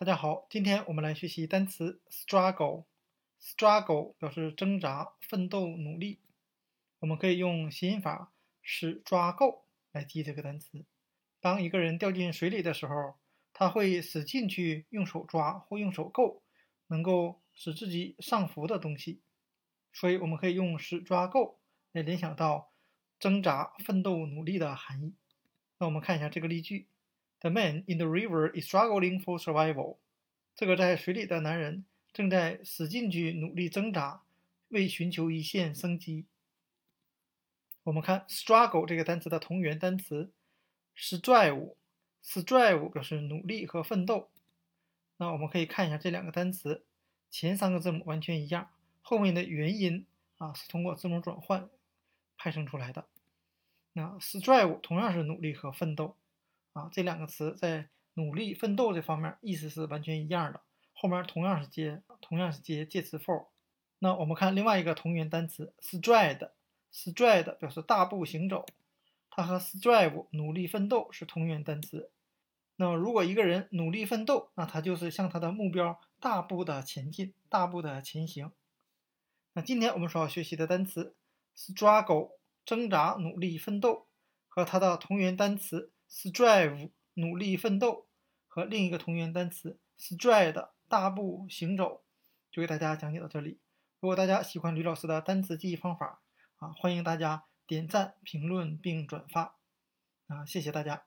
大家好，今天我们来学习单词 struggle。struggle 表示挣扎、奋斗、努力。我们可以用谐音法使抓够来记这个单词。当一个人掉进水里的时候，他会使劲去用手抓或用手够，能够使自己上浮的东西。所以我们可以用使抓够来联想到挣扎、奋斗、努力的含义。那我们看一下这个例句。The man in the river is struggling for survival。这个在水里的男人正在使劲去努力挣扎，为寻求一线生机。我们看 struggle 这个单词的同源单词 strive。strive 表示努力和奋斗。那我们可以看一下这两个单词，前三个字母完全一样，后面的元音啊是通过字母转换派生出来的。那 strive 同样是努力和奋斗。啊，这两个词在努力奋斗这方面意思是完全一样的，后面同样是接同样是接介词 for。那我们看另外一个同源单词 stride，stride 表示大步行走，它和 strive 努力奋斗是同源单词。那么如果一个人努力奋斗，那他就是向他的目标大步的前进，大步的前行。那今天我们所要学习的单词 struggle，挣扎、努力、奋斗，和它的同源单词。Strive 努力奋斗和另一个同源单词 stride 大步行走，就给大家讲解到这里。如果大家喜欢吕老师的单词记忆方法啊，欢迎大家点赞、评论并转发啊，谢谢大家。